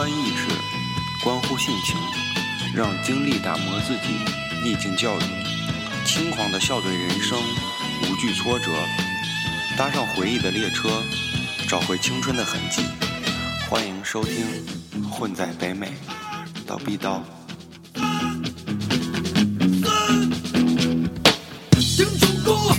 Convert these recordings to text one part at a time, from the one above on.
关意识，关乎性情，让经历打磨自己，逆境教育，轻狂的笑对人生，无惧挫折，搭上回忆的列车，找回青春的痕迹。欢迎收听《混在北美》，叨逼叨。听说过，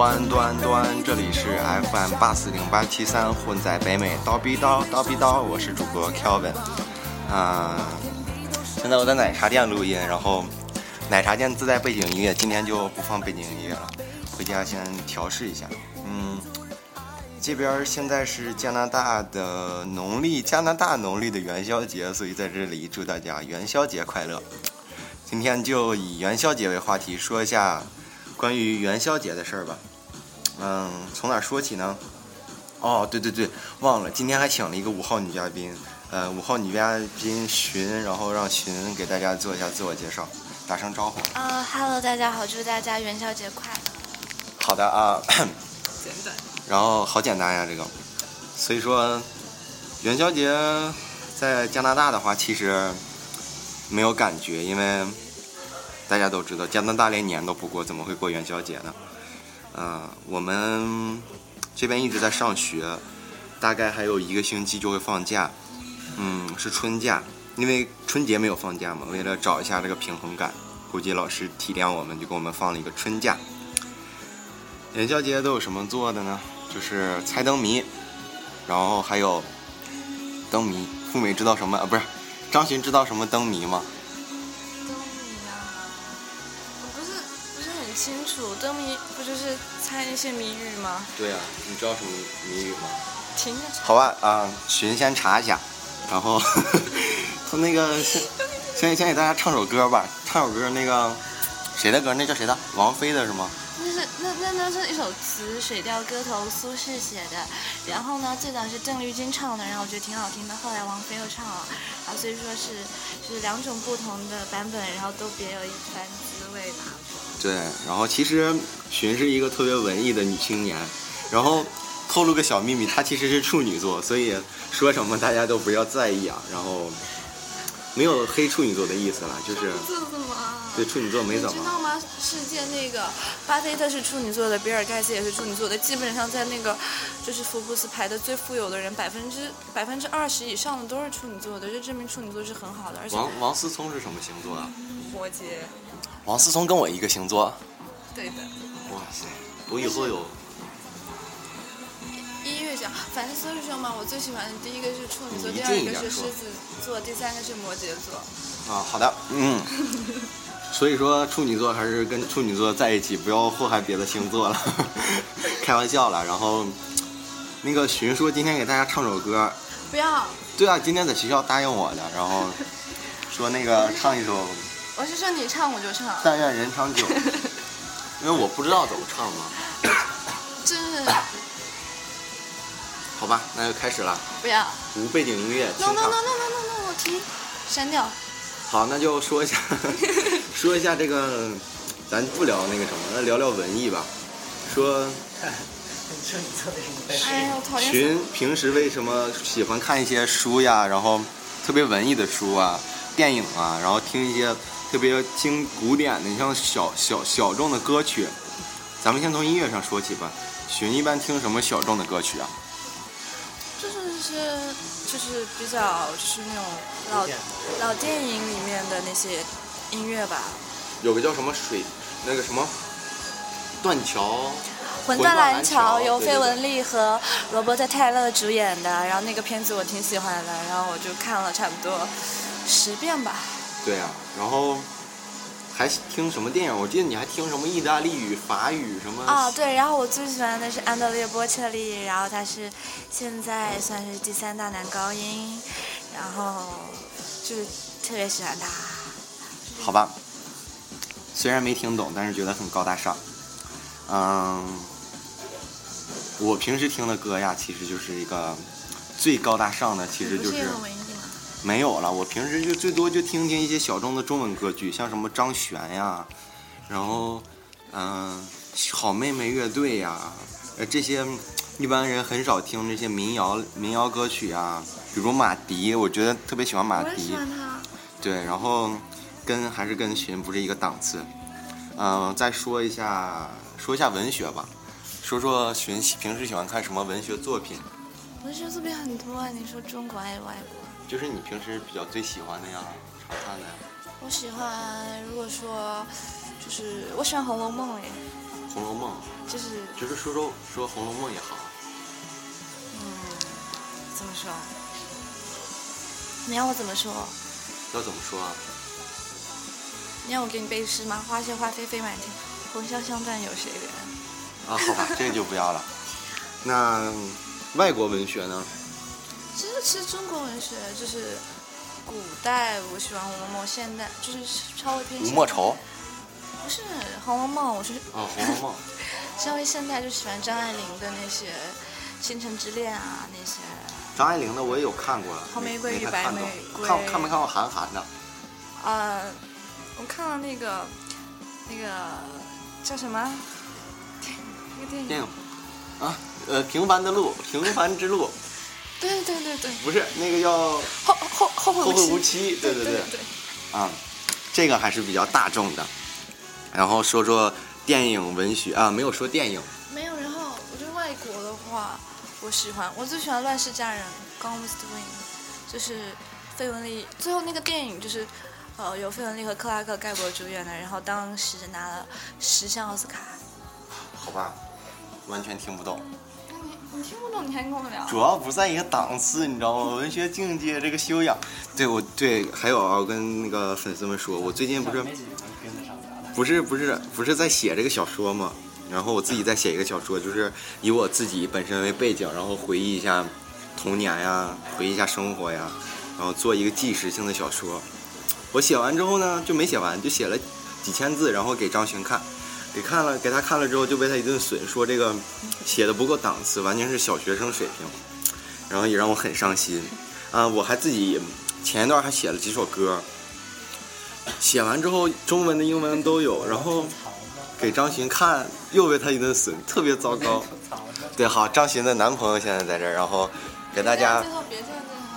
端端端，这里是 FM 八四零八七三，混在北美，叨逼叨叨逼叨，我是主播 Kelvin。啊、现在我在奶茶店录音，然后奶茶店自带背景音乐，今天就不放背景音乐了，回家先调试一下。嗯，这边现在是加拿大的农历加拿大农历的元宵节，所以在这里祝大家元宵节快乐。今天就以元宵节为话题，说一下关于元宵节的事儿吧。嗯，从哪儿说起呢？哦，对对对，忘了，今天还请了一个五号女嘉宾，呃，五号女嘉宾寻，然后让寻给大家做一下自我介绍，打声招呼。啊哈喽，大家好，祝大家元宵节快乐！好的啊，简短。然后好简单呀，这个。所以说，元宵节在加拿大的话，其实没有感觉，因为大家都知道加拿大连年都不过，怎么会过元宵节呢？呃，我们这边一直在上学，大概还有一个星期就会放假，嗯，是春假，因为春节没有放假嘛，为了找一下这个平衡感，估计老师体谅我们，就给我们放了一个春假。元宵节都有什么做的呢？就是猜灯谜，然后还有灯谜。富美知道什么？啊，不是，张巡知道什么灯谜吗？清楚，灯谜不就是猜一些谜语吗？对呀、你知道什么谜语吗？听着好吧，啊、寻先查一下，然后 他那个先先先给大家唱首歌吧，唱首歌那个谁的歌？那叫谁的？王菲的是吗？那是那那那是一首词，《水调歌头》，苏轼写的。然后呢，最早是邓丽君唱的，然后我觉得挺好听的。后来王菲又唱了，然后所以说是是两种不同的版本，然后都别有一番滋味吧。对，然后其实寻是一个特别文艺的女青年，然后透露个小秘密，她其实是处女座，所以说什么大家都不要在意啊。然后没有黑处女座的意思了，就是这怎么啊？对处女座没怎么。你知道吗？世界那个巴菲特是处女座的，比尔盖茨也是处女座的，基本上在那个就是福布斯排的最富有的人，百分之百分之二十以上的都是处女座的，就证明处女座是很好的。而且王王思聪是什么星座啊？摩羯，王思聪跟我一个星座。对的。哇塞，我以后有音乐奖，反正所以说嘛，我最喜欢的第一个是处女座，第二个是狮子座，第三个是摩羯座。啊，好的，嗯。所以说处女座还是跟处女座在一起，不要祸害别的星座了，开玩笑了。然后那个寻说今天给大家唱首歌，不要，对啊，今天在学校答应我的，然后说那个唱一首我是说你唱我就唱，《但愿人长久》，因为我不知道怎么唱嘛。真是 好吧，那就开始了，不要。无背景音乐，no 清 no no no。no no no，停，删掉。好，那就说一下，说一下这个，咱不聊那个什么，那聊聊文艺吧。说哎呀，我讨厌死寻平时为什么喜欢看一些书呀，然后特别文艺的书啊、电影啊，然后听一些特别听古典的，你像小小小众的歌曲。咱们先从音乐上说起吧。寻一般听什么小众的歌曲啊？就是是就是比较就是那种老老电影里面的那些音乐吧。有个叫什么水，那个什么断桥，魂断蓝蓝桥由费雯丽和罗伯特泰勒主演的，然后那个片子我挺喜欢的，然后我就看了差不多十遍吧。对啊，然后还听什么电影？我记得你还听什么意大利语、法语什么？啊，对，然后我最喜欢的是安德烈波切利，然后他是现在算是第三大男高音，然后就是特别喜欢他。好吧，虽然没听懂，但是觉得很高大上。嗯，我平时听的歌呀，其实就是一个最高大上的，其实就是？没有了。我平时就最多就听听一些小众的中文歌曲，像什么张悬呀，然后嗯、好妹妹乐队呀，呃这些一般人很少听这些民谣民谣歌曲啊，比如马迪，我觉得特别喜欢马我喜迪。欢他。对，然后跟还是跟寻不是一个档次。嗯、再说一下说一下文学吧，说说寻平时喜欢看什么文学作品，文学作品很多啊，你说中国还是外国？就是你平时比较最喜欢的呀，常看的呀，我喜欢，如果说就是我喜欢《红楼梦》哎，《红楼梦》，就是就是说说说《红楼梦》也好。嗯，怎么说？你要我怎么说？要怎么说啊？你要我给你背诗吗？花谢花飞飞满天，红消香断有谁怜？啊，好吧，这个就不要了。那外国文学呢？其实其实中国文学就是古代我喜欢《红楼梦》，现代就是稍微偏吴莫愁不是《红楼梦》，我是啊，《红楼梦》稍微现代就喜欢张爱玲的那些《倾城之恋》啊那些。张爱玲的我也有看过了，红玫瑰与白玫瑰看看没看过韩寒的？呃，我看了那个那个叫什么？那个电影？电影啊，呃，平凡的路，平凡之路，对对对对，不是那个叫后后后会后会无期。对对对对对。啊，这个还是比较大众的。然后说说电影文学啊，没有说电影，没有，然后我觉得外国的话，我喜欢，我最喜欢《乱世佳人》（Gone with the Wind），就是费雯丽最后那个电影就是。呃，由费雯丽和克拉克盖博主演的，然后当时拿了十项奥斯卡。好吧，完全听不懂。你你听不懂，你还跟我聊？主要不在一个档次，你知道吗？文学境界这个修养，对我对，还有啊，我跟那个粉丝们说，我最近不是。不是不是不是在写这个小说嘛，然后我自己在写一个小说，就是以我自己本身为背景，然后回忆一下童年呀，回忆一下生活呀，然后做一个纪实性的小说。我写完之后呢，就没写完，就写了几千字，然后给张巡看，给看了，给他看了之后就被他一顿损，说这个写的不够档次，完全是小学生水平，然后也让我很伤心。啊，我还自己前一段还写了几首歌，写完之后中文的英文都有，然后给张巡看，又被他一顿损，特别糟糕。对，好，张巡的男朋友现在在这儿，然后给大家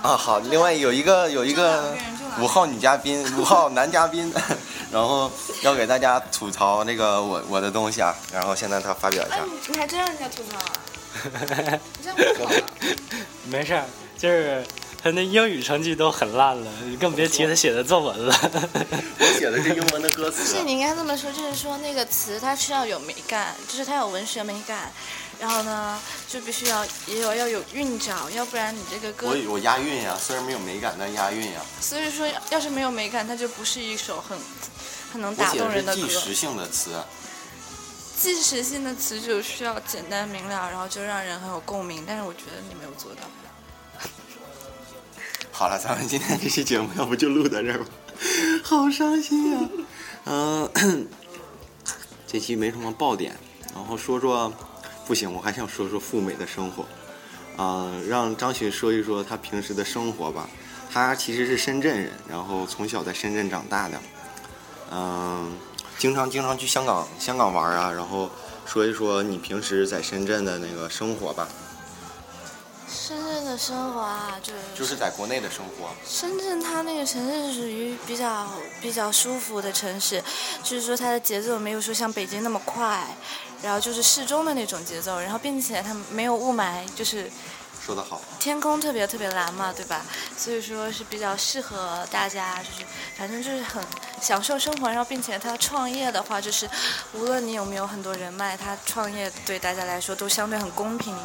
啊，好，另外有一个有一个五号女嘉宾，五号男嘉宾，然后要给大家吐槽那个我我的东西啊，然后现在他发表一哎下，，你你还真让人家吐槽啊？你这样不好啊。没事儿，就是他那英语成绩都很烂了，你更别提他写的作文了。我写的是英文的歌词不是，你应该这么说，就是说那个词它需要有美感，就是它有文学美感，然后呢，就必须要也有要有韵脚，要不然你这个歌我，我押韵呀，虽然没有美感，但押韵呀。所以说要是没有美感，它就不是一首很很能我打动人的歌。纪实性的词，即时性的词就需要简单明了，然后就让人很有共鸣，但是我觉得你没有做到。好了，咱们今天这期节目要不就录到这儿吧，好伤心呀、嗯、这期没什么爆点，然后说说，不行，我还想说说赴美的生活，啊、让张巡说一说他平时的生活吧。他其实是深圳人，然后从小在深圳长大的，嗯、经常经常去香港香港玩啊，然后说一说你平时在深圳的那个生活吧，深圳的生活啊，就是就是在国内的生活。深圳它那个城市是属于比较比较舒服的城市，就是说它的节奏没有说像北京那么快，然后就是适中的那种节奏，然后并且它没有雾霾，就是说得好。天空特别特别蓝嘛，对吧？所以说是比较适合大家，就是反正就是很享受生活，然后并且他创业的话，就是无论你有没有很多人脉，他创业对大家来说都相对很公平。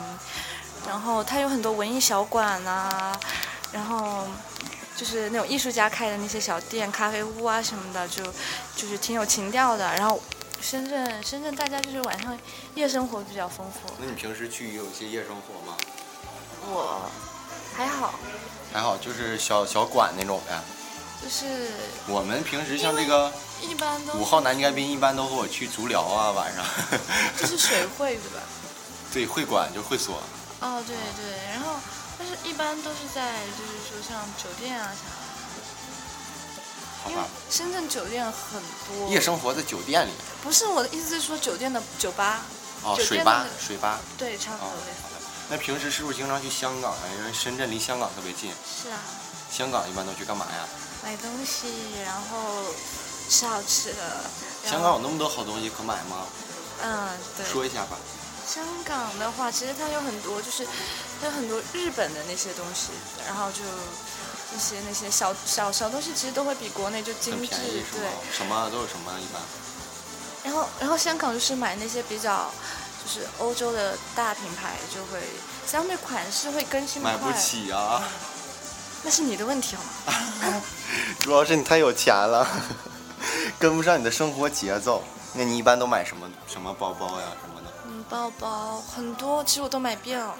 然后他有很多文艺小馆啊，然后就是那种艺术家开的那些小店、咖啡屋啊什么的，就就是挺有情调的。然后深圳，深圳大家就是晚上夜生活比较丰富。那你平时去有一些夜生活吗？我还好，还好，就是小小馆那种呗。就是我们平时像这个一般都五号男嘉宾，一般都和我去足疗啊，晚上。这是水会对吧？对，会馆就会所。哦，对对，然后但是一般都是在就是说像酒店啊啥的，好吧。深圳酒店很多。夜生活在酒店里。不是我的意思是说酒店的酒吧，哦，水吧的，水吧。对，差不哦多。那平时是不是经常去香港啊？因为深圳离香港特别近。是啊，香港一般都去干嘛呀？买东西，然后吃好吃的。香港有那么多好东西可买吗？嗯，对。说一下吧。香港的话，其实它有很多，就是它有很多日本的那些东西，然后就一些那些小小小东西，其实都会比国内就精致，对。？什么都是什么一般？然后然后香港就是买那些比较就是欧洲的大品牌，就会相对款式会更新的买不。起啊！那是你的问题好吗？主要是你太有钱了，跟不上你的生活节奏。那你一般都买什么什么包包呀什么的？嗯，包包很多，其实我都买遍了，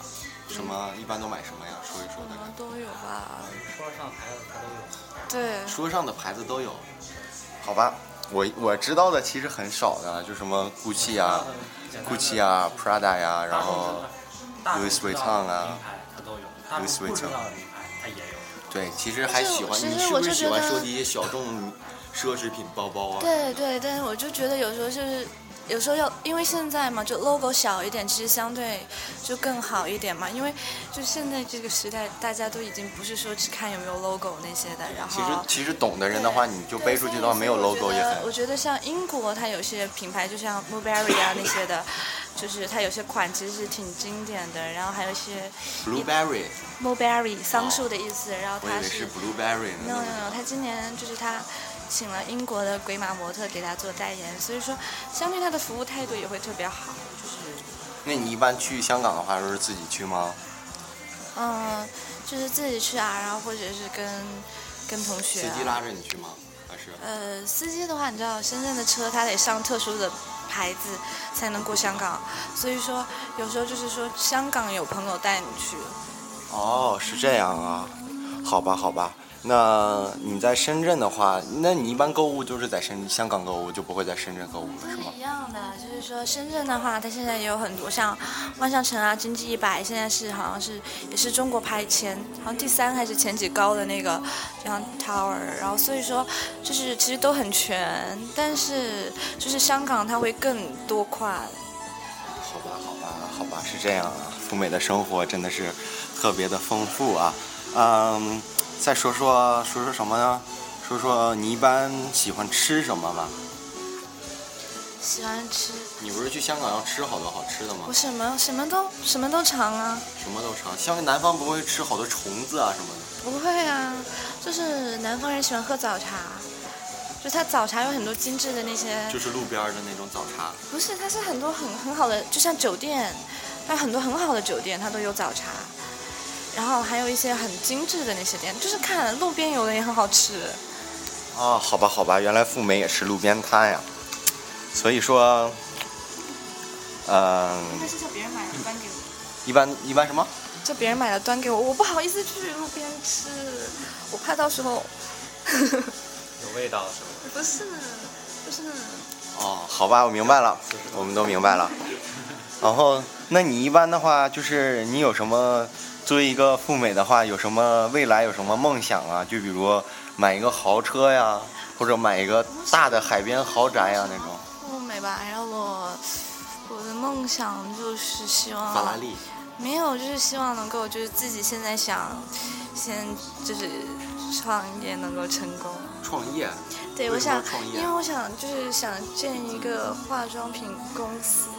什么一般都买什么呀？说一说什么大概。都有吧。说上牌子它都有。对，说上的牌子都有。好吧，我我知道的其实很少的，就什么 GUCCI 啊、GUCCI 啊、Prada 呀，然后 Louis Vuitton 啊名牌它都有，Louis Vuitton 的名牌它也有。对，其实还喜欢。其实你是不是喜欢收集一些小众奢侈品包包啊？对对，但是我就觉得有时候就是，有时候要因为现在嘛，就 logo 小一点，其实相对就更好一点嘛。因为就现在这个时代，大家都已经不是说只看有没有 logo 那些的，然后其实其实懂的人的话，你就背出去的话，没有 logo 也很我觉得像英国，它有些品牌，就像 Burberry 啊那些的，就是它有些款其实是挺经典的，然后还有一些 blueberry，Mulberry 桑树的意思，然后它我以为是 blueberry 呢。no no no，它今年就是他请了英国的鬼马模特给他做代言，所以说相对他的服务态度也会特别好，就是那你一般去香港的话，都是自己去吗？嗯，就是自己去啊，然后或者是跟跟同学、啊。司机拉着你去吗？还是？呃，司机的话，你知道深圳的车他得上特殊的牌子才能过香港，所以说有时候就是说香港有朋友带你去，哦，是这样啊，好吧，好吧。那你在深圳的话，那你一般购物就是在深香港购物，就不会在深圳购物了，是吗？一样的，就是说深圳的话，它现在也有很多像万象城啊、经济一百，现在是好像是也是中国排前，好像第三还是前几高的那个这样 tower，然后所以说就是其实都很全，但是就是香港它会更多款。好吧，好吧，好吧，是这样啊。赴美的生活真的是特别的丰富啊。嗯，再说说说说什么呢？说说你一般喜欢吃什么吧？喜欢吃，你不是去香港要吃好多好吃的吗我？什么什么都什么都尝啊，什么都尝。像南方不会吃好多虫子啊什么的。不会啊，就是南方人喜欢喝早茶，就他早茶有很多精致的那些，就是路边的那种早茶。不是，它是很多很很好的，就像酒店，它有很多很好的酒店，它都有早茶，然后还有一些很精致的那些店，就是看路边有的也很好吃。哦，好吧，好吧，原来富美也是路边摊呀。所以说，嗯、应该是叫别人买的端给我，一般一般什么？叫别人买的端给我，我不好意思去路边吃，我怕到时候 有味道是吗？不是，就是哦，好吧，我明白了，我们都明白了。然后，那你一般的话，就是你有什么作为一个赴美的话，有什么未来有什么梦想啊？就比如买一个豪车呀，或者买一个大的海边豪宅呀那种。赴美吧。然后我我的梦想就是希望法拉利。没有，就是希望能够就是自己现在想先就是创业能够成功。创业。对，我想因为我想就是想建一个化妆品公司，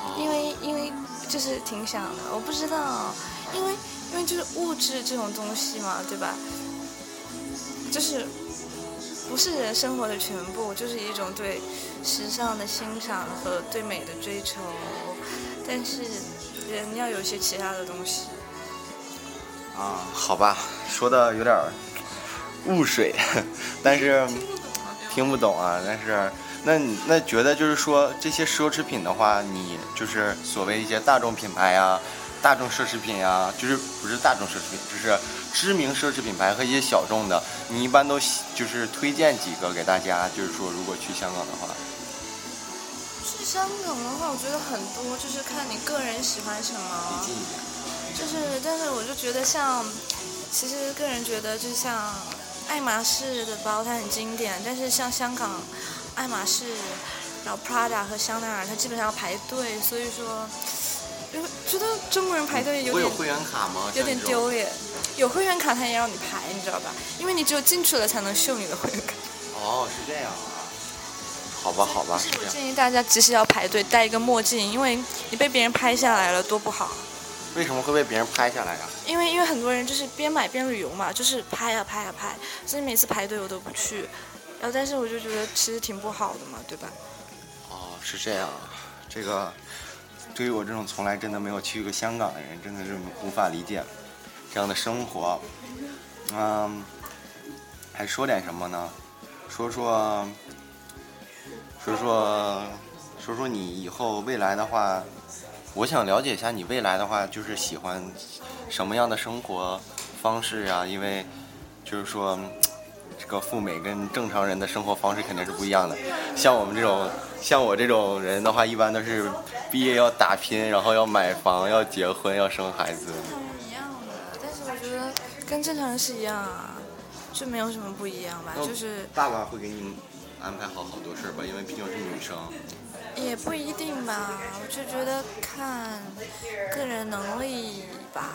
哦因为因为就是挺想的，我不知道，因为因为就是物质这种东西嘛，对吧？就是不是人生活的全部，就是一种对时尚的欣赏和对美的追求。但是人要有一些其他的东西。啊，好吧，说的有点儿雾水，但是听不懂啊。但是，那你那觉得就是说这些奢侈品的话，你就是所谓一些大众品牌啊、大众奢侈品呀，就是不是大众奢侈品，就是知名奢侈品牌和一些小众的，你一般都喜就是推荐几个给大家，就是说如果去香港的话，去香港的话，我觉得很多，就是看你个人喜欢什么。就是，但是我就觉得像，其实个人觉得就像爱马仕的包，它很经典，但是像香港爱马仕，然后 Prada 和香奈儿，它基本上要排队，所以说，觉得中国人排队有点会有会员卡吗？有点丢脸。有会员卡，他也让你排，你知道吧？因为你只有进去了才能秀你的会员卡。哦，是这样啊。好吧，好吧，是我是这样。建议大家，即使要排队，戴一个墨镜，因为你被别人拍下来了，多不好。为什么会被别人拍下来呀、因为因为很多人就是边买边旅游嘛，就是拍啊拍啊拍，所以每次排队我都不去。然后但是我就觉得其实挺不好的嘛，对吧？哦，是这样啊，这个对于我这种从来真的没有去过香港的人，真的是无法理解这样的生活。嗯，还说点什么呢？说说说说说说你以后未来的话，我想了解一下你未来的话，就是喜欢什么样的生活方式啊？因为就是说。这个赴美跟正常人的生活方式肯定是不一样的。像我们这种，像我这种人的话，一般都是毕业要打拼，然后要买房、要结婚、要生孩子。正常人一样的，但是我觉得跟正常人是一样啊，就没有什么不一样吧，就是爸爸会给你安排好好多事儿吧，因为毕竟是女生。也不一定吧，我就觉得看个人能力吧。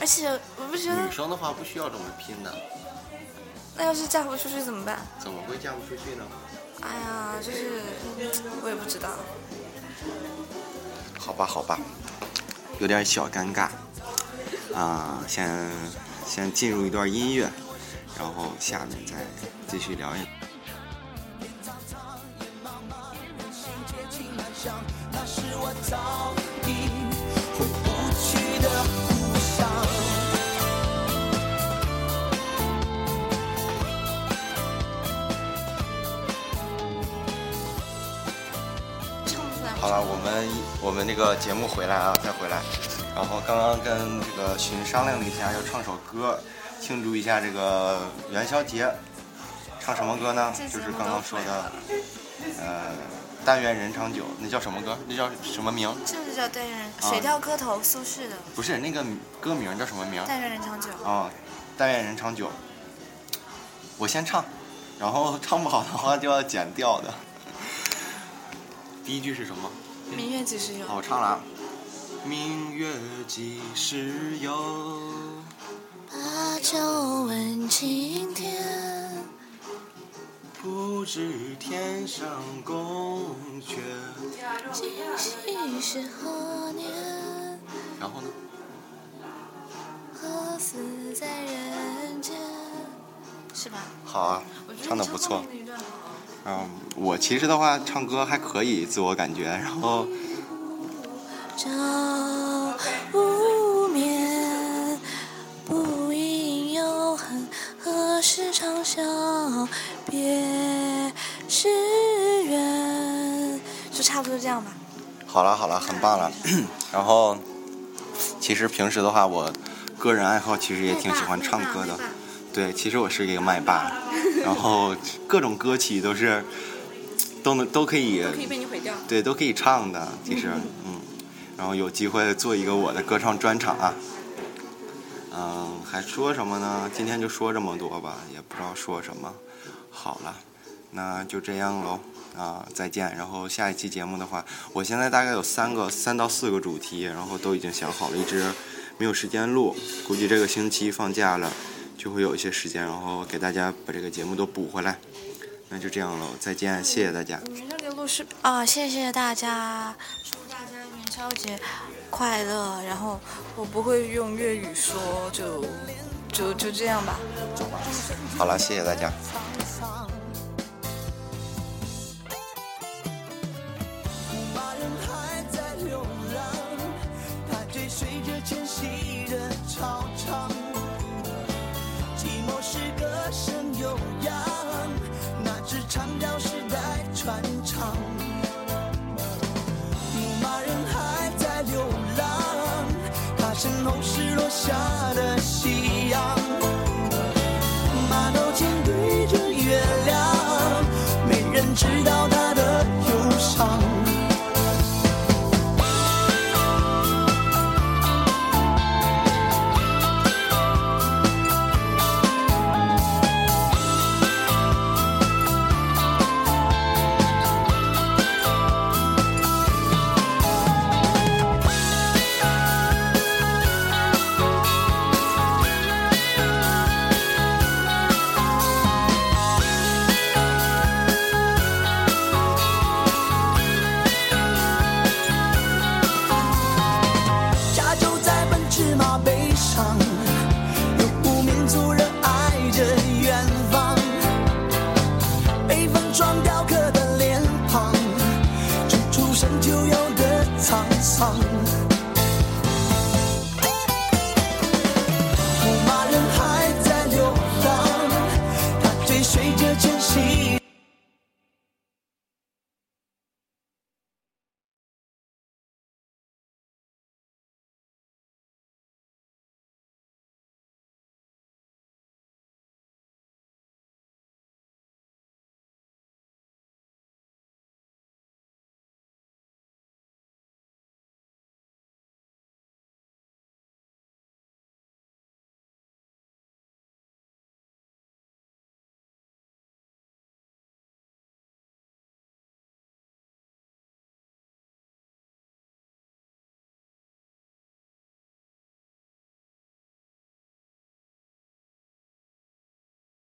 而且我不觉得女，生的话不需要这么拼的，那要是嫁不出去怎么办？怎么会嫁不出去呢？哎呀，就是我也不知道。好吧，好吧，有点小尴尬。啊、先先进入一段音乐，然后下面再继续聊一。个节目回来啊，再回来。然后刚刚跟这个寻商量了一下，要唱首歌，庆祝一下这个元宵节。唱什么歌呢？就是刚刚说的，呃，但愿人长久。那叫什么歌？那叫什么名？就是叫但愿人啊水调歌头苏轼的不是那个歌名叫什么名？但愿人长久。啊、但愿人长久。我先唱，然后唱不好的话就要剪掉的。第一句是什么？明月几时有？好，我唱了啊。明月几时有？把酒问青天，不知天上宫阙。今夕是何年？然后呢？何似在人间？是吧？好啊唱的不错。嗯，我其实的话唱歌还可以，自我感觉。然后朝无眠，不应有恨，何时长啸别时圆？就差不多这样吧。好了好了，很棒了。然后其实平时的话，我个人爱好其实也挺喜欢唱歌的。对，其实我是一个麦霸，然后各种歌曲都是都能都可以，可以被你毁掉。对，都可以唱的。其实，嗯，然后有机会做一个我的歌唱专场啊。嗯，还说什么呢？今天就说这么多吧，也不知道说什么。好了，那就这样喽。啊，再见。然后下一期节目的话，我现在大概有三个、三到四个主题，然后都已经想好了，一直没有时间录。估计这个星期放假了，就会有一些时间，然后给大家把这个节目都补回来。那就这样喽，再见，谢谢大家。你们那个录视啊，谢谢大家，祝大家元宵节快乐，然后我不会用粤语说，就就就这样吧。好了，谢谢大家。牧马人还在流浪，他追随着迁徙的传唱。牧马人还在流浪，他身后是落下